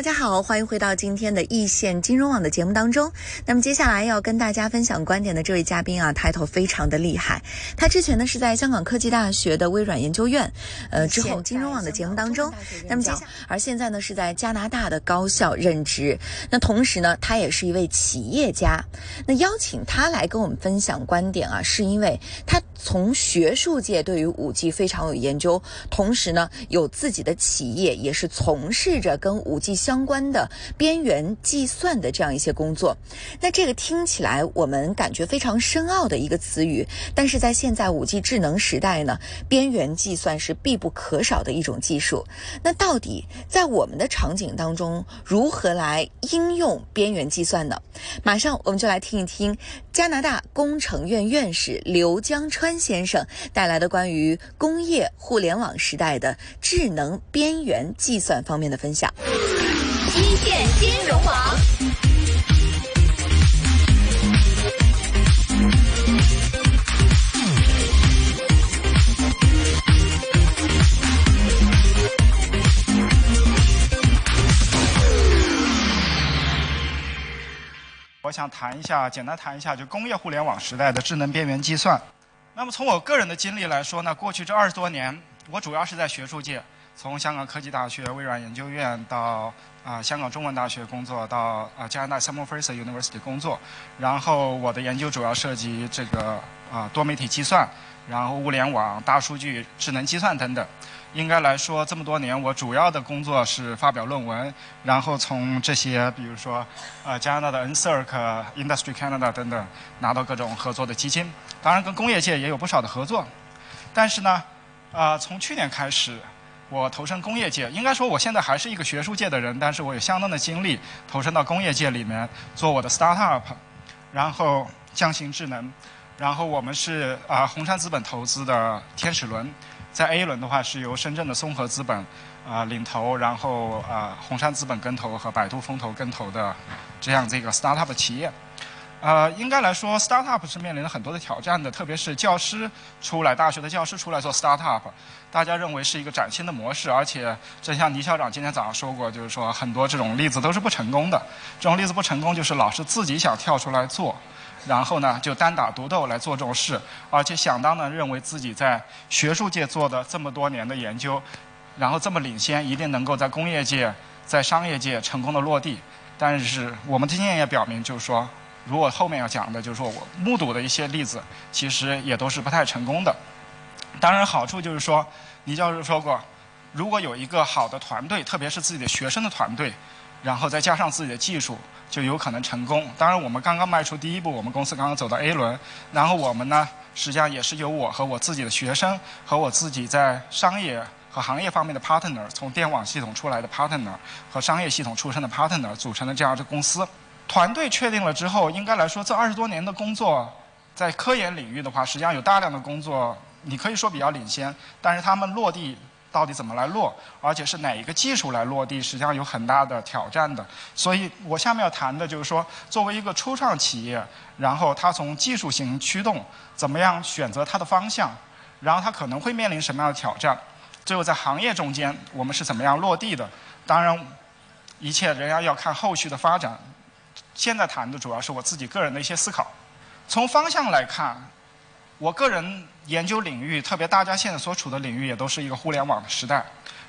大家好，欢迎回到今天的易线金融网的节目当中。那么接下来要跟大家分享观点的这位嘉宾啊，title 非常的厉害。他之前呢是在香港科技大学的微软研究院，呃，之后金融网的节目当中。那么接下而现在呢是在加拿大的高校任职。那同时呢，他也是一位企业家。那邀请他来跟我们分享观点啊，是因为他从学术界对于五 G 非常有研究，同时呢有自己的企业，也是从事着跟五 G 相关的边缘计算的这样一些工作，那这个听起来我们感觉非常深奥的一个词语，但是在现在五 G 智能时代呢，边缘计算是必不可少的一种技术。那到底在我们的场景当中，如何来应用边缘计算呢？马上我们就来听一听加拿大工程院院士刘江川先生带来的关于工业互联网时代的智能边缘计算方面的分享。一线金融网。我想谈一下，简单谈一下，就工业互联网时代的智能边缘计算。那么从我个人的经历来说呢，过去这二十多年，我主要是在学术界。从香港科技大学、微软研究院到啊香港中文大学工作，到啊加拿大 Simon Fraser University 工作，然后我的研究主要涉及这个啊多媒体计算，然后物联网、大数据、智能计算等等。应该来说，这么多年我主要的工作是发表论文，然后从这些比如说啊加拿大的 NSERC、Industry Canada 等等拿到各种合作的基金。当然跟工业界也有不少的合作，但是呢，啊从去年开始。我投身工业界，应该说我现在还是一个学术界的人，但是我有相当的精力投身到工业界里面做我的 startup，然后匠心智能，然后我们是啊红杉资本投资的天使轮，在 A 轮的话是由深圳的松禾资本啊领投，然后啊红杉资本跟投和百度风投跟投的这样这个 startup 企业。呃，应该来说，startup 是面临了很多的挑战的，特别是教师出来，大学的教师出来做 startup，大家认为是一个崭新的模式，而且正像倪校长今天早上说过，就是说很多这种例子都是不成功的。这种例子不成功，就是老师自己想跳出来做，然后呢就单打独斗来做这种事，而且想当的认为自己在学术界做的这么多年的研究，然后这么领先，一定能够在工业界、在商业界成功的落地。但是我们经验也表明，就是说。如果后面要讲的，就是说我目睹的一些例子，其实也都是不太成功的。当然，好处就是说，倪教授说过，如果有一个好的团队，特别是自己的学生的团队，然后再加上自己的技术，就有可能成功。当然，我们刚刚迈出第一步，我们公司刚刚走到 A 轮，然后我们呢，实际上也是由我和我自己的学生和我自己在商业和行业方面的 partner，从电网系统出来的 partner 和商业系统出身的 partner 组成的这样的公司。团队确定了之后，应该来说，这二十多年的工作，在科研领域的话，实际上有大量的工作，你可以说比较领先。但是他们落地到底怎么来落，而且是哪一个技术来落地，实际上有很大的挑战的。所以我下面要谈的就是说，作为一个初创企业，然后它从技术型驱动，怎么样选择它的方向，然后它可能会面临什么样的挑战，最后在行业中间我们是怎么样落地的。当然，一切仍然要看后续的发展。现在谈的主要是我自己个人的一些思考。从方向来看，我个人研究领域，特别大家现在所处的领域，也都是一个互联网的时代。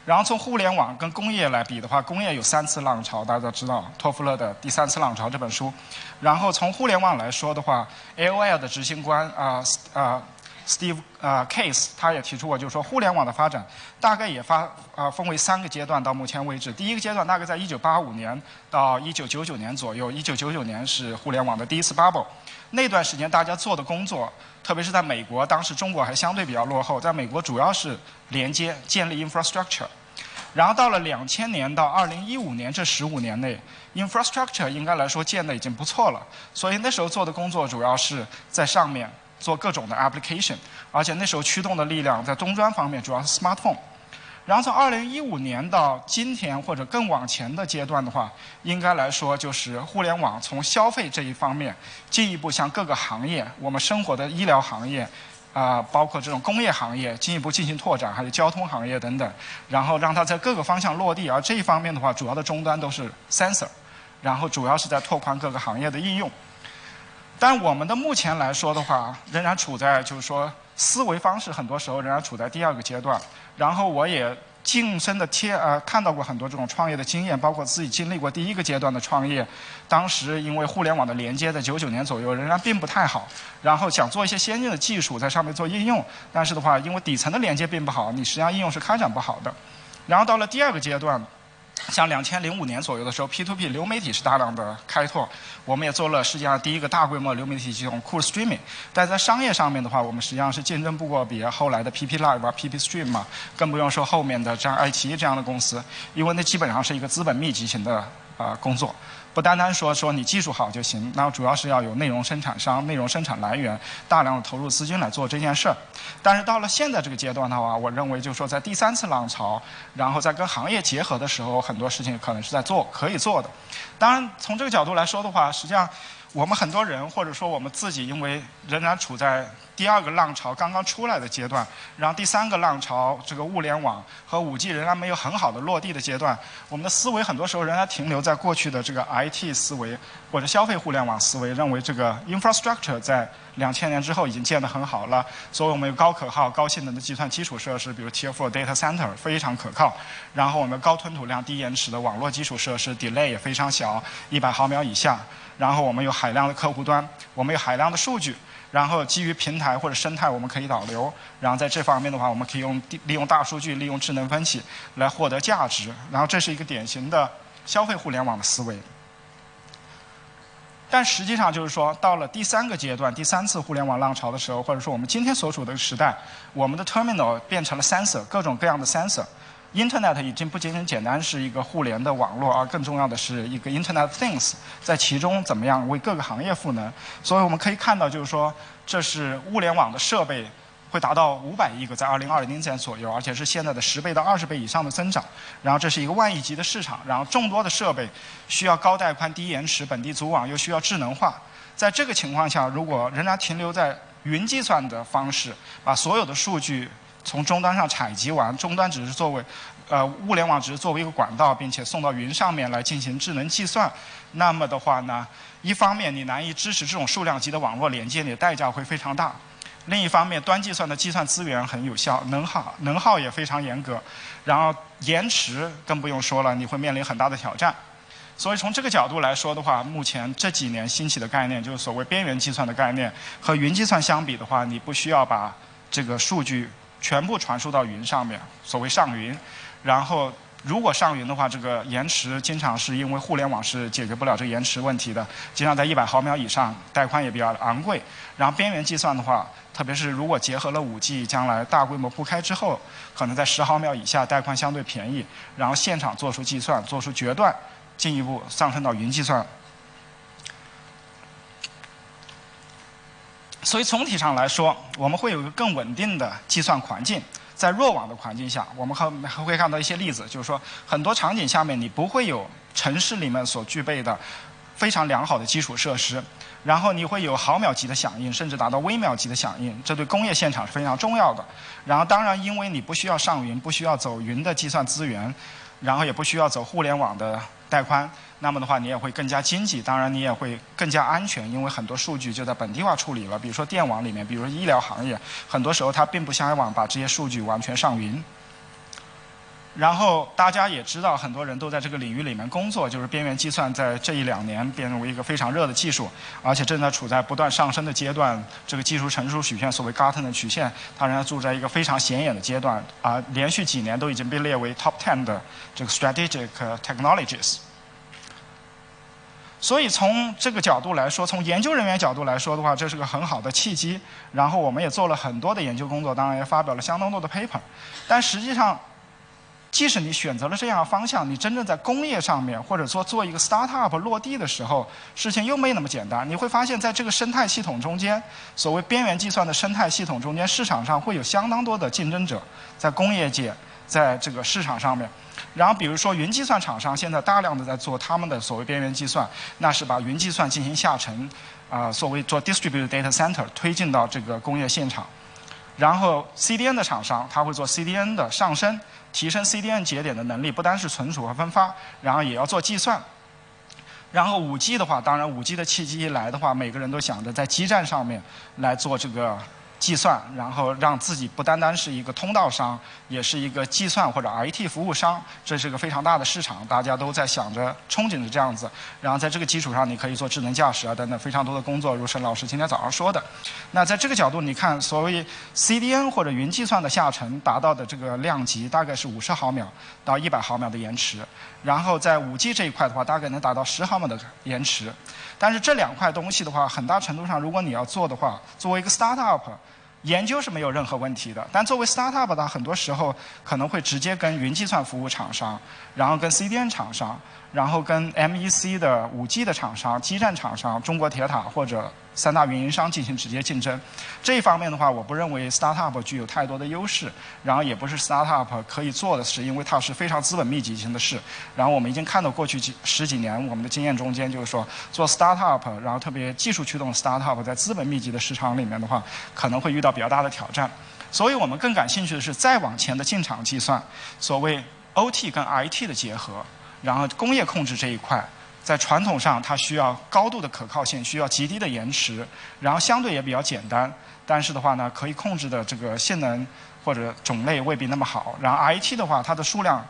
然后从互联网跟工业来比的话，工业有三次浪潮，大家都知道托夫勒的《第三次浪潮》这本书。然后从互联网来说的话，AOL 的执行官啊啊。Steve 呃 Case 他也提出过，就是说互联网的发展大概也发啊分为三个阶段。到目前为止，第一个阶段大概在1985年到1999年左右。1999年是互联网的第一次 bubble，那段时间大家做的工作，特别是在美国，当时中国还相对比较落后，在美国主要是连接建立 infrastructure。然后到了两千年到二零一五年这十五年内，infrastructure 应该来说建的已经不错了。所以那时候做的工作主要是在上面做各种的 application，而且那时候驱动的力量在终端方面主要是 smartphone。然后从二零一五年到今天或者更往前的阶段的话，应该来说就是互联网从消费这一方面进一步向各个行业，我们生活的医疗行业。啊，包括这种工业行业进一步进行拓展，还有交通行业等等，然后让它在各个方向落地。而这一方面的话，主要的终端都是 sensor，然后主要是在拓宽各个行业的应用。但我们的目前来说的话，仍然处在就是说思维方式很多时候仍然处在第二个阶段。然后我也。近身的贴呃看到过很多这种创业的经验，包括自己经历过第一个阶段的创业，当时因为互联网的连接在九九年左右仍然并不太好，然后想做一些先进的技术在上面做应用，但是的话因为底层的连接并不好，你实际上应用是开展不好的，然后到了第二个阶段。像两千零五年左右的时候，P2P 流媒体是大量的开拓，我们也做了世界上第一个大规模流媒体系统 Cool Streaming。但在商业上面的话，我们实际上是竞争不过比后来的 PP Live 啊、PP Stream 嘛，更不用说后面的像爱奇艺这样的公司，因为那基本上是一个资本密集型的啊工作。不单单说说你技术好就行，那主要是要有内容生产商、内容生产来源，大量的投入资金来做这件事儿。但是到了现在这个阶段的话，我认为就是说在第三次浪潮，然后在跟行业结合的时候，很多事情可能是在做可以做的。当然从这个角度来说的话，实际上。我们很多人，或者说我们自己，因为仍然处在第二个浪潮刚刚出来的阶段，然后第三个浪潮这个物联网和五 G 仍然没有很好的落地的阶段，我们的思维很多时候仍然停留在过去的这个 IT 思维或者消费互联网思维，认为这个 infrastructure 在两千年之后已经建得很好了，所以我们有高可靠、高性能的计算基础设施，比如 Tier 4 Data Center 非常可靠，然后我们高吞吐量、低延迟的网络基础设施，delay 也非常小，一百毫秒以下。然后我们有海量的客户端，我们有海量的数据，然后基于平台或者生态，我们可以导流。然后在这方面的话，我们可以用利用大数据、利用智能分析来获得价值。然后这是一个典型的消费互联网的思维。但实际上就是说，到了第三个阶段、第三次互联网浪潮的时候，或者说我们今天所处的时代，我们的 terminal 变成了 sensor，各种各样的 sensor。Internet 已经不仅仅简单是一个互联的网络，而更重要的是一个 Internet Things，在其中怎么样为各个行业赋能？所以我们可以看到，就是说，这是物联网的设备会达到五百亿个，在二零二零年左右，而且是现在的十倍到二十倍以上的增长。然后这是一个万亿级的市场，然后众多的设备需要高带宽、低延迟、本地组网，又需要智能化。在这个情况下，如果仍然停留在云计算的方式，把所有的数据。从终端上采集完，终端只是作为，呃，物联网只是作为一个管道，并且送到云上面来进行智能计算。那么的话呢，一方面你难以支持这种数量级的网络连接，你的代价会非常大；另一方面，端计算的计算资源很有效，能耗能耗也非常严格，然后延迟更不用说了，你会面临很大的挑战。所以从这个角度来说的话，目前这几年兴起的概念，就是所谓边缘计算的概念，和云计算相比的话，你不需要把这个数据。全部传输到云上面，所谓上云。然后，如果上云的话，这个延迟经常是因为互联网是解决不了这个延迟问题的，经常在一百毫秒以上，带宽也比较昂贵。然后边缘计算的话，特别是如果结合了五 G，将来大规模铺开之后，可能在十毫秒以下，带宽相对便宜。然后现场做出计算，做出决断，进一步上升到云计算。所以总体上来说，我们会有一个更稳定的计算环境。在弱网的环境下，我们还还会看到一些例子，就是说很多场景下面你不会有城市里面所具备的非常良好的基础设施，然后你会有毫秒级的响应，甚至达到微秒级的响应，这对工业现场是非常重要的。然后当然，因为你不需要上云，不需要走云的计算资源，然后也不需要走互联网的带宽。那么的话，你也会更加经济，当然你也会更加安全，因为很多数据就在本地化处理了。比如说电网里面，比如说医疗行业，很多时候它并不向往把这些数据完全上云。然后大家也知道，很多人都在这个领域里面工作，就是边缘计算在这一两年变为一个非常热的技术，而且正在处在不断上升的阶段。这个技术成熟曲线，所谓 Gartner 曲线，它仍然处在一个非常显眼的阶段，啊，连续几年都已经被列为 Top Ten 的这个 Strategic Technologies。所以从这个角度来说，从研究人员角度来说的话，这是个很好的契机。然后我们也做了很多的研究工作，当然也发表了相当多的 paper。但实际上，即使你选择了这样的方向，你真正在工业上面，或者说做一个 startup 落地的时候，事情又没那么简单。你会发现在这个生态系统中间，所谓边缘计算的生态系统中间，市场上会有相当多的竞争者，在工业界，在这个市场上面。然后比如说云计算厂商现在大量的在做他们的所谓边缘计算，那是把云计算进行下沉，啊，所谓做 distributed data center 推进到这个工业现场。然后 CDN 的厂商，他会做 CDN 的上升。提升 CDN 节点的能力，不单是存储和分发，然后也要做计算。然后 5G 的话，当然 5G 的契机一来的话，每个人都想着在基站上面来做这个。计算，然后让自己不单单是一个通道商，也是一个计算或者 IT 服务商，这是一个非常大的市场，大家都在想着、憧憬着这样子。然后在这个基础上，你可以做智能驾驶啊等等非常多的工作，如沈老师今天早上说的。那在这个角度，你看，所谓 CDN 或者云计算的下沉达到的这个量级，大概是五十毫秒到一百毫秒的延迟。然后在 5G 这一块的话，大概能达到十毫秒的延迟。但是这两块东西的话，很大程度上，如果你要做的话，作为一个 startup。研究是没有任何问题的，但作为 startup 的，很多时候可能会直接跟云计算服务厂商，然后跟 CDN 厂商。然后跟 MEC 的 5G 的厂商、基站厂商、中国铁塔或者三大运营商进行直接竞争，这一方面的话，我不认为 startup 具有太多的优势，然后也不是 startup 可以做的事，因为它是非常资本密集型的事。然后我们已经看到过去几十几年我们的经验中间，就是说做 startup，然后特别技术驱动 startup 在资本密集的市场里面的话，可能会遇到比较大的挑战。所以我们更感兴趣的是再往前的进场计算，所谓 OT 跟 IT 的结合。然后工业控制这一块，在传统上它需要高度的可靠性，需要极低的延迟，然后相对也比较简单。但是的话呢，可以控制的这个性能或者种类未必那么好。然后 IT 的话，它的数量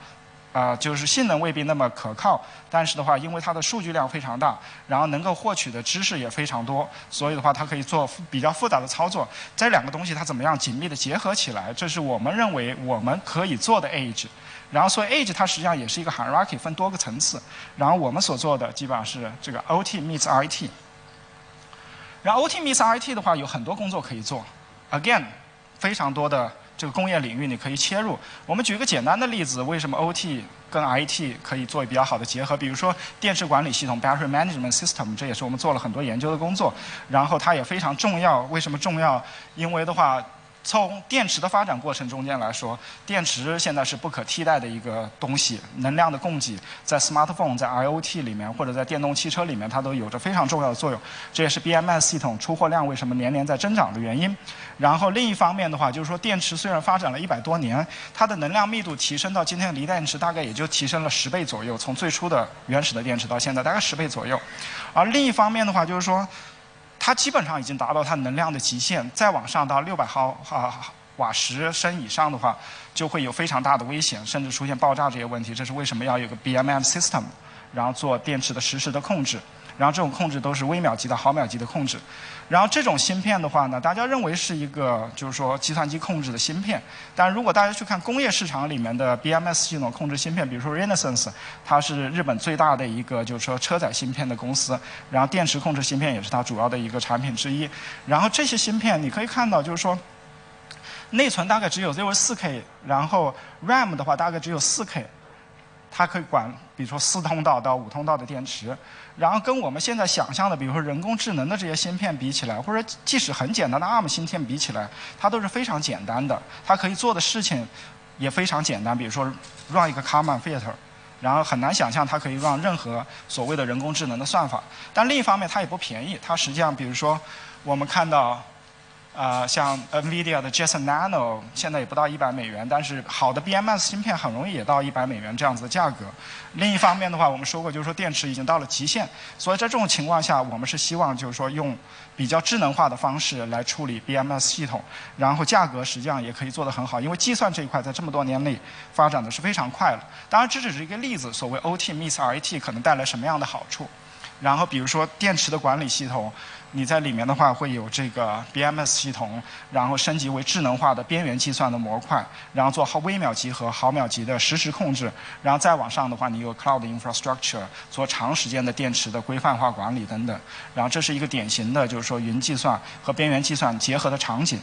啊，就是性能未必那么可靠。但是的话，因为它的数据量非常大，然后能够获取的知识也非常多，所以的话，它可以做比较复杂的操作。这两个东西它怎么样紧密的结合起来？这是我们认为我们可以做的 AGE。然后，所以 age 它实际上也是一个 hierarchy，分多个层次。然后我们所做的基本上是这个 OT meets IT。然后 OT meets IT 的话，有很多工作可以做。Again，非常多的这个工业领域你可以切入。我们举一个简单的例子，为什么 OT 跟 IT 可以做比较好的结合？比如说电池管理系统 （Battery Management System），这也是我们做了很多研究的工作。然后它也非常重要。为什么重要？因为的话。从电池的发展过程中间来说，电池现在是不可替代的一个东西。能量的供给在 smartphone、在 IoT 里面或者在电动汽车里面，它都有着非常重要的作用。这也是 BMS 系统出货量为什么年年在增长的原因。然后另一方面的话，就是说电池虽然发展了一百多年，它的能量密度提升到今天的锂电池大概也就提升了十倍左右。从最初的原始的电池到现在，大概十倍左右。而另一方面的话，就是说。它基本上已经达到它能量的极限，再往上到六百毫啊瓦时升以上的话，就会有非常大的危险，甚至出现爆炸这些问题。这是为什么要有个 BMM system，然后做电池的实时的控制。然后这种控制都是微秒级的、毫秒级的控制。然后这种芯片的话呢，大家认为是一个就是说计算机控制的芯片。但如果大家去看工业市场里面的 BMS 系统控制芯片，比如说 Renesas，它是日本最大的一个就是说车载芯片的公司。然后电池控制芯片也是它主要的一个产品之一。然后这些芯片你可以看到就是说，内存大概只有只有四 K，然后 RAM 的话大概只有四 K。它可以管，比如说四通道到五通道的电池，然后跟我们现在想象的，比如说人工智能的这些芯片比起来，或者即使很简单的 ARM 芯片比起来，它都是非常简单的。它可以做的事情也非常简单，比如说 run 一个 Kalman filter，然后很难想象它可以 run 任何所谓的人工智能的算法。但另一方面，它也不便宜。它实际上，比如说我们看到。啊，像 NVIDIA 的 Jetson Nano 现在也不到一百美元，但是好的 BMS 芯片很容易也到一百美元这样子的价格。另一方面的话，我们说过，就是说电池已经到了极限，所以在这种情况下，我们是希望就是说用比较智能化的方式来处理 BMS 系统，然后价格实际上也可以做得很好，因为计算这一块在这么多年内发展的是非常快了。当然，这只是一个例子，所谓 OT meets RT 可能带来什么样的好处？然后比如说电池的管理系统。你在里面的话会有这个 BMS 系统，然后升级为智能化的边缘计算的模块，然后做毫微秒级和毫秒级的实时控制，然后再往上的话，你有 Cloud Infrastructure 做长时间的电池的规范化管理等等，然后这是一个典型的就是说云计算和边缘计算结合的场景。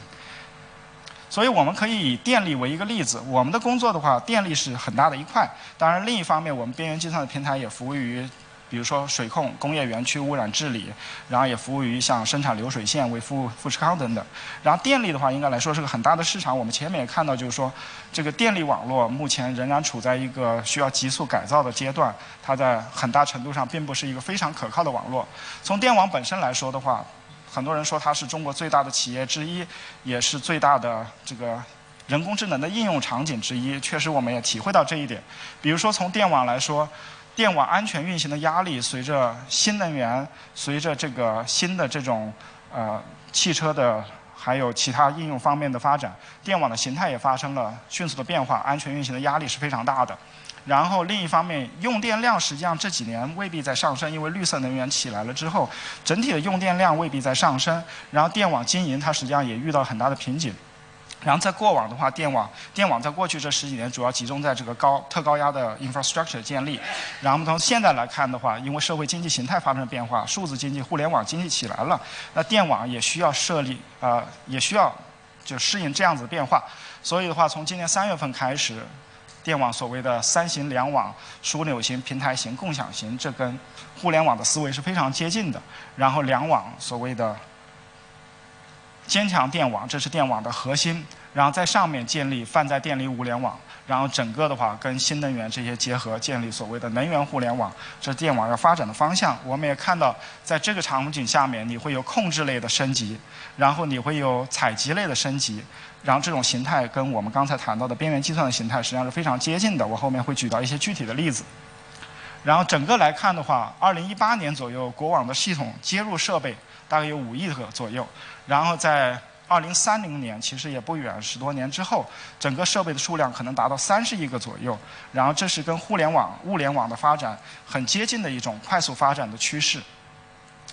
所所以我们可以以电力为一个例子，我们的工作的话，电力是很大的一块。当然，另一方面，我们边缘计算的平台也服务于。比如说水控、工业园区污染治理，然后也服务于像生产流水线、为富富士康等等。然后电力的话，应该来说是个很大的市场。我们前面也看到，就是说这个电力网络目前仍然处在一个需要急速改造的阶段，它在很大程度上并不是一个非常可靠的网络。从电网本身来说的话，很多人说它是中国最大的企业之一，也是最大的这个人工智能的应用场景之一。确实，我们也体会到这一点。比如说从电网来说。电网安全运行的压力，随着新能源、随着这个新的这种呃汽车的还有其他应用方面的发展，电网的形态也发生了迅速的变化，安全运行的压力是非常大的。然后另一方面，用电量实际上这几年未必在上升，因为绿色能源起来了之后，整体的用电量未必在上升。然后电网经营它实际上也遇到很大的瓶颈。然后在过往的话，电网电网在过去这十几年主要集中在这个高特高压的 infrastructure 建立。然后从现在来看的话，因为社会经济形态发生了变化，数字经济、互联网经济起来了，那电网也需要设立啊，也需要就适应这样子的变化。所以的话，从今年三月份开始，电网所谓的三型联网、枢纽型、平台型、共享型，这跟互联网的思维是非常接近的。然后两网所谓的。坚强电网，这是电网的核心，然后在上面建立泛在电力物联网，然后整个的话跟新能源这些结合，建立所谓的能源互联网，这是电网要发展的方向。我们也看到，在这个场景下面，你会有控制类的升级，然后你会有采集类的升级，然后这种形态跟我们刚才谈到的边缘计算的形态实际上是非常接近的。我后面会举到一些具体的例子。然后整个来看的话，二零一八年左右，国网的系统接入设备大概有五亿个左右。然后在二零三零年，其实也不远，十多年之后，整个设备的数量可能达到三十亿个左右。然后这是跟互联网、物联网的发展很接近的一种快速发展的趋势。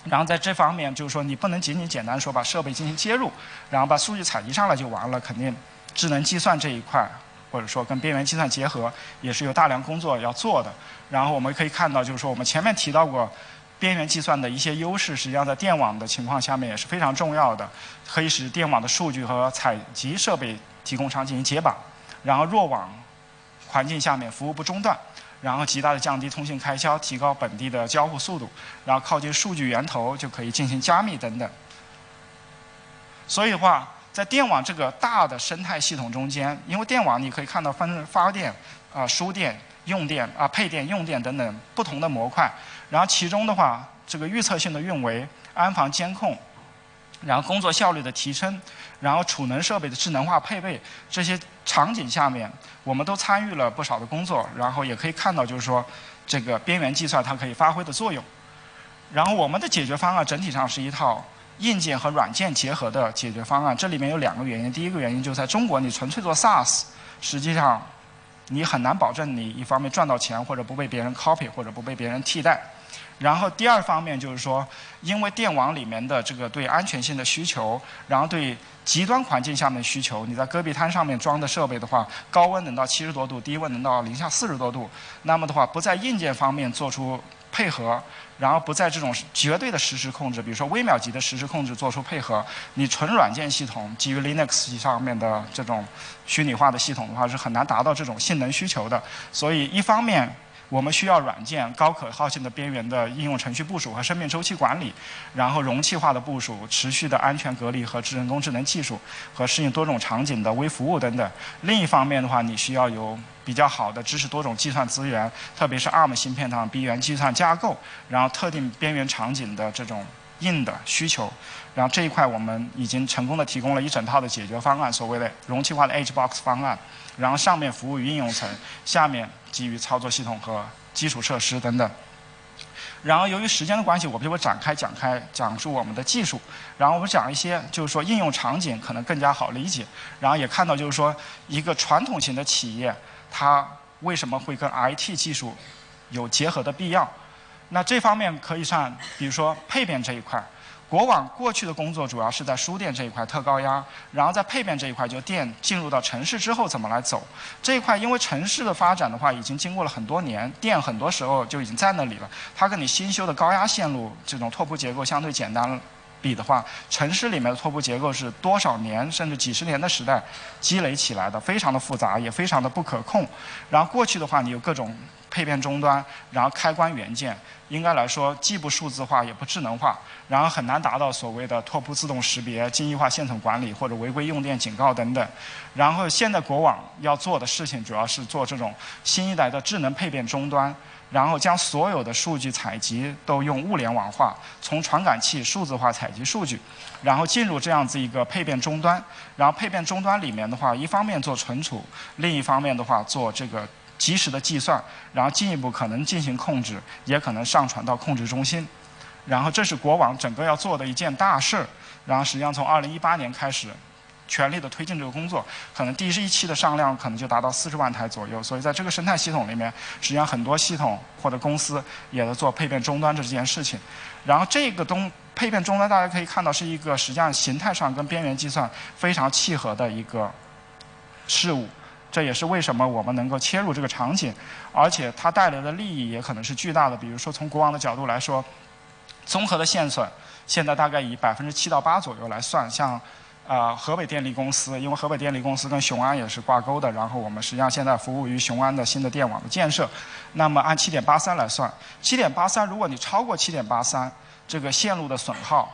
然后在这方面，就是说你不能仅仅简单说把设备进行接入，然后把数据采集上来就完了。肯定智能计算这一块，或者说跟边缘计算结合，也是有大量工作要做的。然后我们可以看到，就是说我们前面提到过。边缘计算的一些优势，实际上在电网的情况下面也是非常重要的，可以使电网的数据和采集设备提供商进行解绑，然后弱网环境下面服务不中断，然后极大的降低通信开销，提高本地的交互速度，然后靠近数据源头就可以进行加密等等。所以的话，在电网这个大的生态系统中间，因为电网你可以看到分发电、啊输电、用电、啊配电、用电等等不同的模块。然后其中的话，这个预测性的运维、安防监控，然后工作效率的提升，然后储能设备的智能化配备，这些场景下面，我们都参与了不少的工作。然后也可以看到，就是说，这个边缘计算它可以发挥的作用。然后我们的解决方案整体上是一套硬件和软件结合的解决方案。这里面有两个原因，第一个原因就是在中国，你纯粹做 SaaS，实际上你很难保证你一方面赚到钱，或者不被别人 copy，或者不被别人替代。然后第二方面就是说，因为电网里面的这个对安全性的需求，然后对极端环境下面需求，你在戈壁滩上面装的设备的话，高温能到七十多度，低温能到零下四十多度，那么的话不在硬件方面做出配合，然后不在这种绝对的实时控制，比如说微秒级的实时控制做出配合，你纯软件系统基于 Linux 上面的这种虚拟化的系统的话，是很难达到这种性能需求的。所以一方面。我们需要软件高可靠性的边缘的应用程序部署和生命周期管理，然后容器化的部署、持续的安全隔离和智人工智能技术和适应多种场景的微服务等等。另一方面的话，你需要有比较好的支持多种计算资源，特别是 ARM 芯片上边缘计算架构，然后特定边缘场景的这种硬的需求。然后这一块我们已经成功的提供了一整套的解决方案，所谓的容器化的 Edge Box 方案。然后上面服务于应用层，下面基于操作系统和基础设施等等。然后由于时间的关系，我们就会展开讲开讲述我们的技术。然后我们讲一些就是说应用场景可能更加好理解。然后也看到就是说一个传统型的企业，它为什么会跟 IT 技术有结合的必要？那这方面可以算，比如说配变这一块。国网过去的工作主要是在输电这一块特高压，然后在配变这一块，就电进入到城市之后怎么来走这一块，因为城市的发展的话，已经经过了很多年，电很多时候就已经在那里了。它跟你新修的高压线路这种拓扑结构相对简单比的话，城市里面的拓扑结构是多少年甚至几十年的时代积累起来的，非常的复杂，也非常的不可控。然后过去的话，你有各种配变终端，然后开关元件，应该来说既不数字化也不智能化，然后很难达到所谓的拓扑自动识别、精益化线程管理或者违规用电警告等等。然后现在国网要做的事情，主要是做这种新一代的智能配变终端。然后将所有的数据采集都用物联网化，从传感器数字化采集数据，然后进入这样子一个配变终端。然后配变终端里面的话，一方面做存储，另一方面的话做这个及时的计算，然后进一步可能进行控制，也可能上传到控制中心。然后这是国网整个要做的一件大事儿。然后实际上从二零一八年开始。全力的推进这个工作，可能第一期的上量可能就达到四十万台左右。所以在这个生态系统里面，实际上很多系统或者公司也在做配变终端这件事情。然后这个东配变终端，大家可以看到是一个实际上形态上跟边缘计算非常契合的一个事物。这也是为什么我们能够切入这个场景，而且它带来的利益也可能是巨大的。比如说从国网的角度来说，综合的线损现在大概以百分之七到八左右来算，像。啊，河北电力公司，因为河北电力公司跟雄安也是挂钩的，然后我们实际上现在服务于雄安的新的电网的建设。那么按七点八三来算，七点八三，如果你超过七点八三，这个线路的损耗，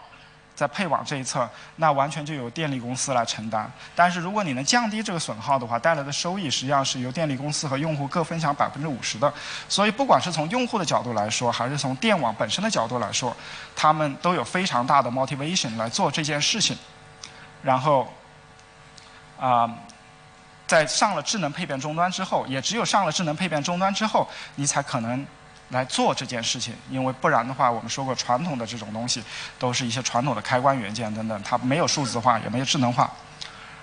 在配网这一侧，那完全就由电力公司来承担。但是如果你能降低这个损耗的话，带来的收益实际上是由电力公司和用户各分享百分之五十的。所以不管是从用户的角度来说，还是从电网本身的角度来说，他们都有非常大的 motivation 来做这件事情。然后，啊，在上了智能配变终端之后，也只有上了智能配变终端之后，你才可能来做这件事情。因为不然的话，我们说过，传统的这种东西都是一些传统的开关元件等等，它没有数字化，也没有智能化。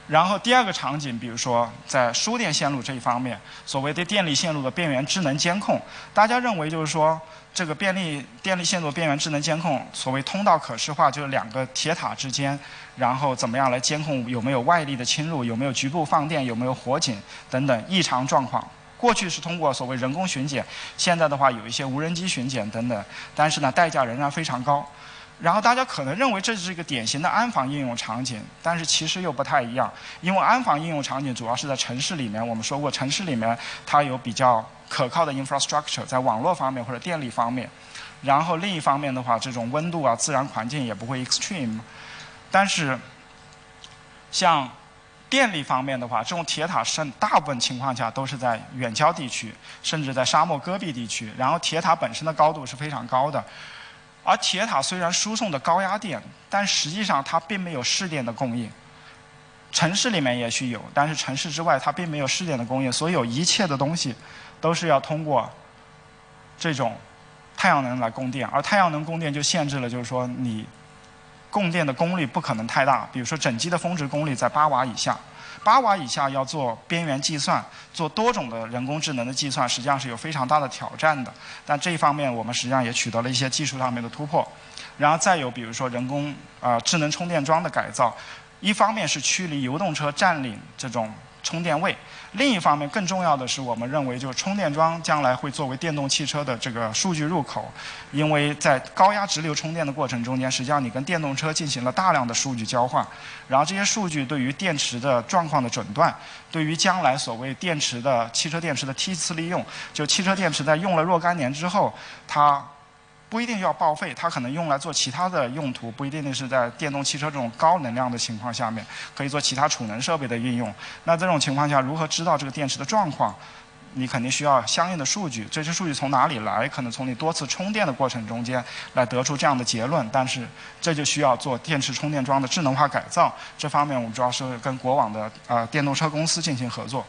然后第二个场景，比如说在输电线路这一方面，所谓的电力线路的边缘智能监控，大家认为就是说。这个便利电力线路边缘智能监控，所谓通道可视化，就是两个铁塔之间，然后怎么样来监控有没有外力的侵入，有没有局部放电，有没有火警等等异常状况。过去是通过所谓人工巡检，现在的话有一些无人机巡检等等，但是呢代价仍然非常高。然后大家可能认为这是一个典型的安防应用场景，但是其实又不太一样，因为安防应用场景主要是在城市里面。我们说过，城市里面它有比较可靠的 infrastructure，在网络方面或者电力方面。然后另一方面的话，这种温度啊、自然环境也不会 extreme。但是像电力方面的话，这种铁塔是大部分情况下都是在远郊地区，甚至在沙漠戈壁地区。然后铁塔本身的高度是非常高的。而铁塔虽然输送的高压电，但实际上它并没有市电的供应。城市里面也许有，但是城市之外它并没有市电的供应，所有一切的东西都是要通过这种太阳能来供电。而太阳能供电就限制了，就是说你供电的功率不可能太大，比如说整机的峰值功率在八瓦以下。八瓦以下要做边缘计算，做多种的人工智能的计算，实际上是有非常大的挑战的。但这一方面，我们实际上也取得了一些技术上面的突破。然后再有，比如说人工啊智能充电桩的改造，一方面是驱离油动车占领这种。充电位，另一方面更重要的是，我们认为就是充电桩将来会作为电动汽车的这个数据入口，因为在高压直流充电的过程中间，实际上你跟电动车进行了大量的数据交换，然后这些数据对于电池的状况的诊断，对于将来所谓电池的汽车电池的梯次利用，就汽车电池在用了若干年之后，它。不一定要报废，它可能用来做其他的用途，不一定是在电动汽车这种高能量的情况下面，可以做其他储能设备的运用。那这种情况下，如何知道这个电池的状况？你肯定需要相应的数据，这些数据从哪里来？可能从你多次充电的过程中间来得出这样的结论。但是这就需要做电池充电桩的智能化改造，这方面我们主要是跟国网的呃电动车公司进行合作。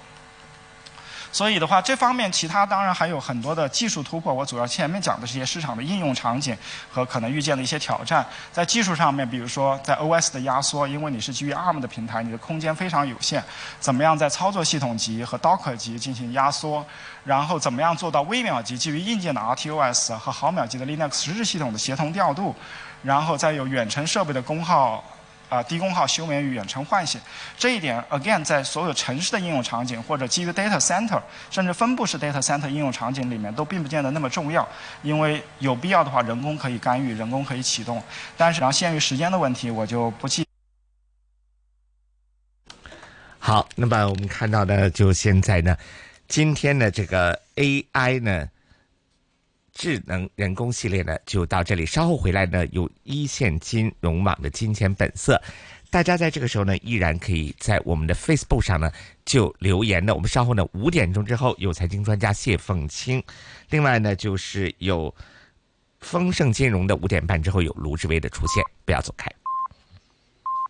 所以的话，这方面其他当然还有很多的技术突破。我主要前面讲的是一些市场的应用场景和可能遇见的一些挑战。在技术上面，比如说在 OS 的压缩，因为你是基于 ARM 的平台，你的空间非常有限。怎么样在操作系统级和 Docker 级进行压缩？然后怎么样做到微秒级基于硬件的 RTOS 和毫秒级的 Linux 实时系统的协同调度？然后再有远程设备的功耗。啊低功耗休眠与远程唤醒。这一点，again，在所有城市的应用场景或者基于 data center 甚至分布式 data center 应用场景里面，都并不见得那么重要。因为有必要的话，人工可以干预，人工可以启动。但是，然后限于时间的问题，我就不记。好，那么我们看到呢，就现在呢，今天的这个 AI 呢。智能人工系列呢，就到这里。稍后回来呢，有一线金融网的金钱本色。大家在这个时候呢，依然可以在我们的 Facebook 上呢就留言的。我们稍后呢五点钟之后有财经专家谢凤清，另外呢就是有丰盛金融的五点半之后有卢志威的出现，不要走开。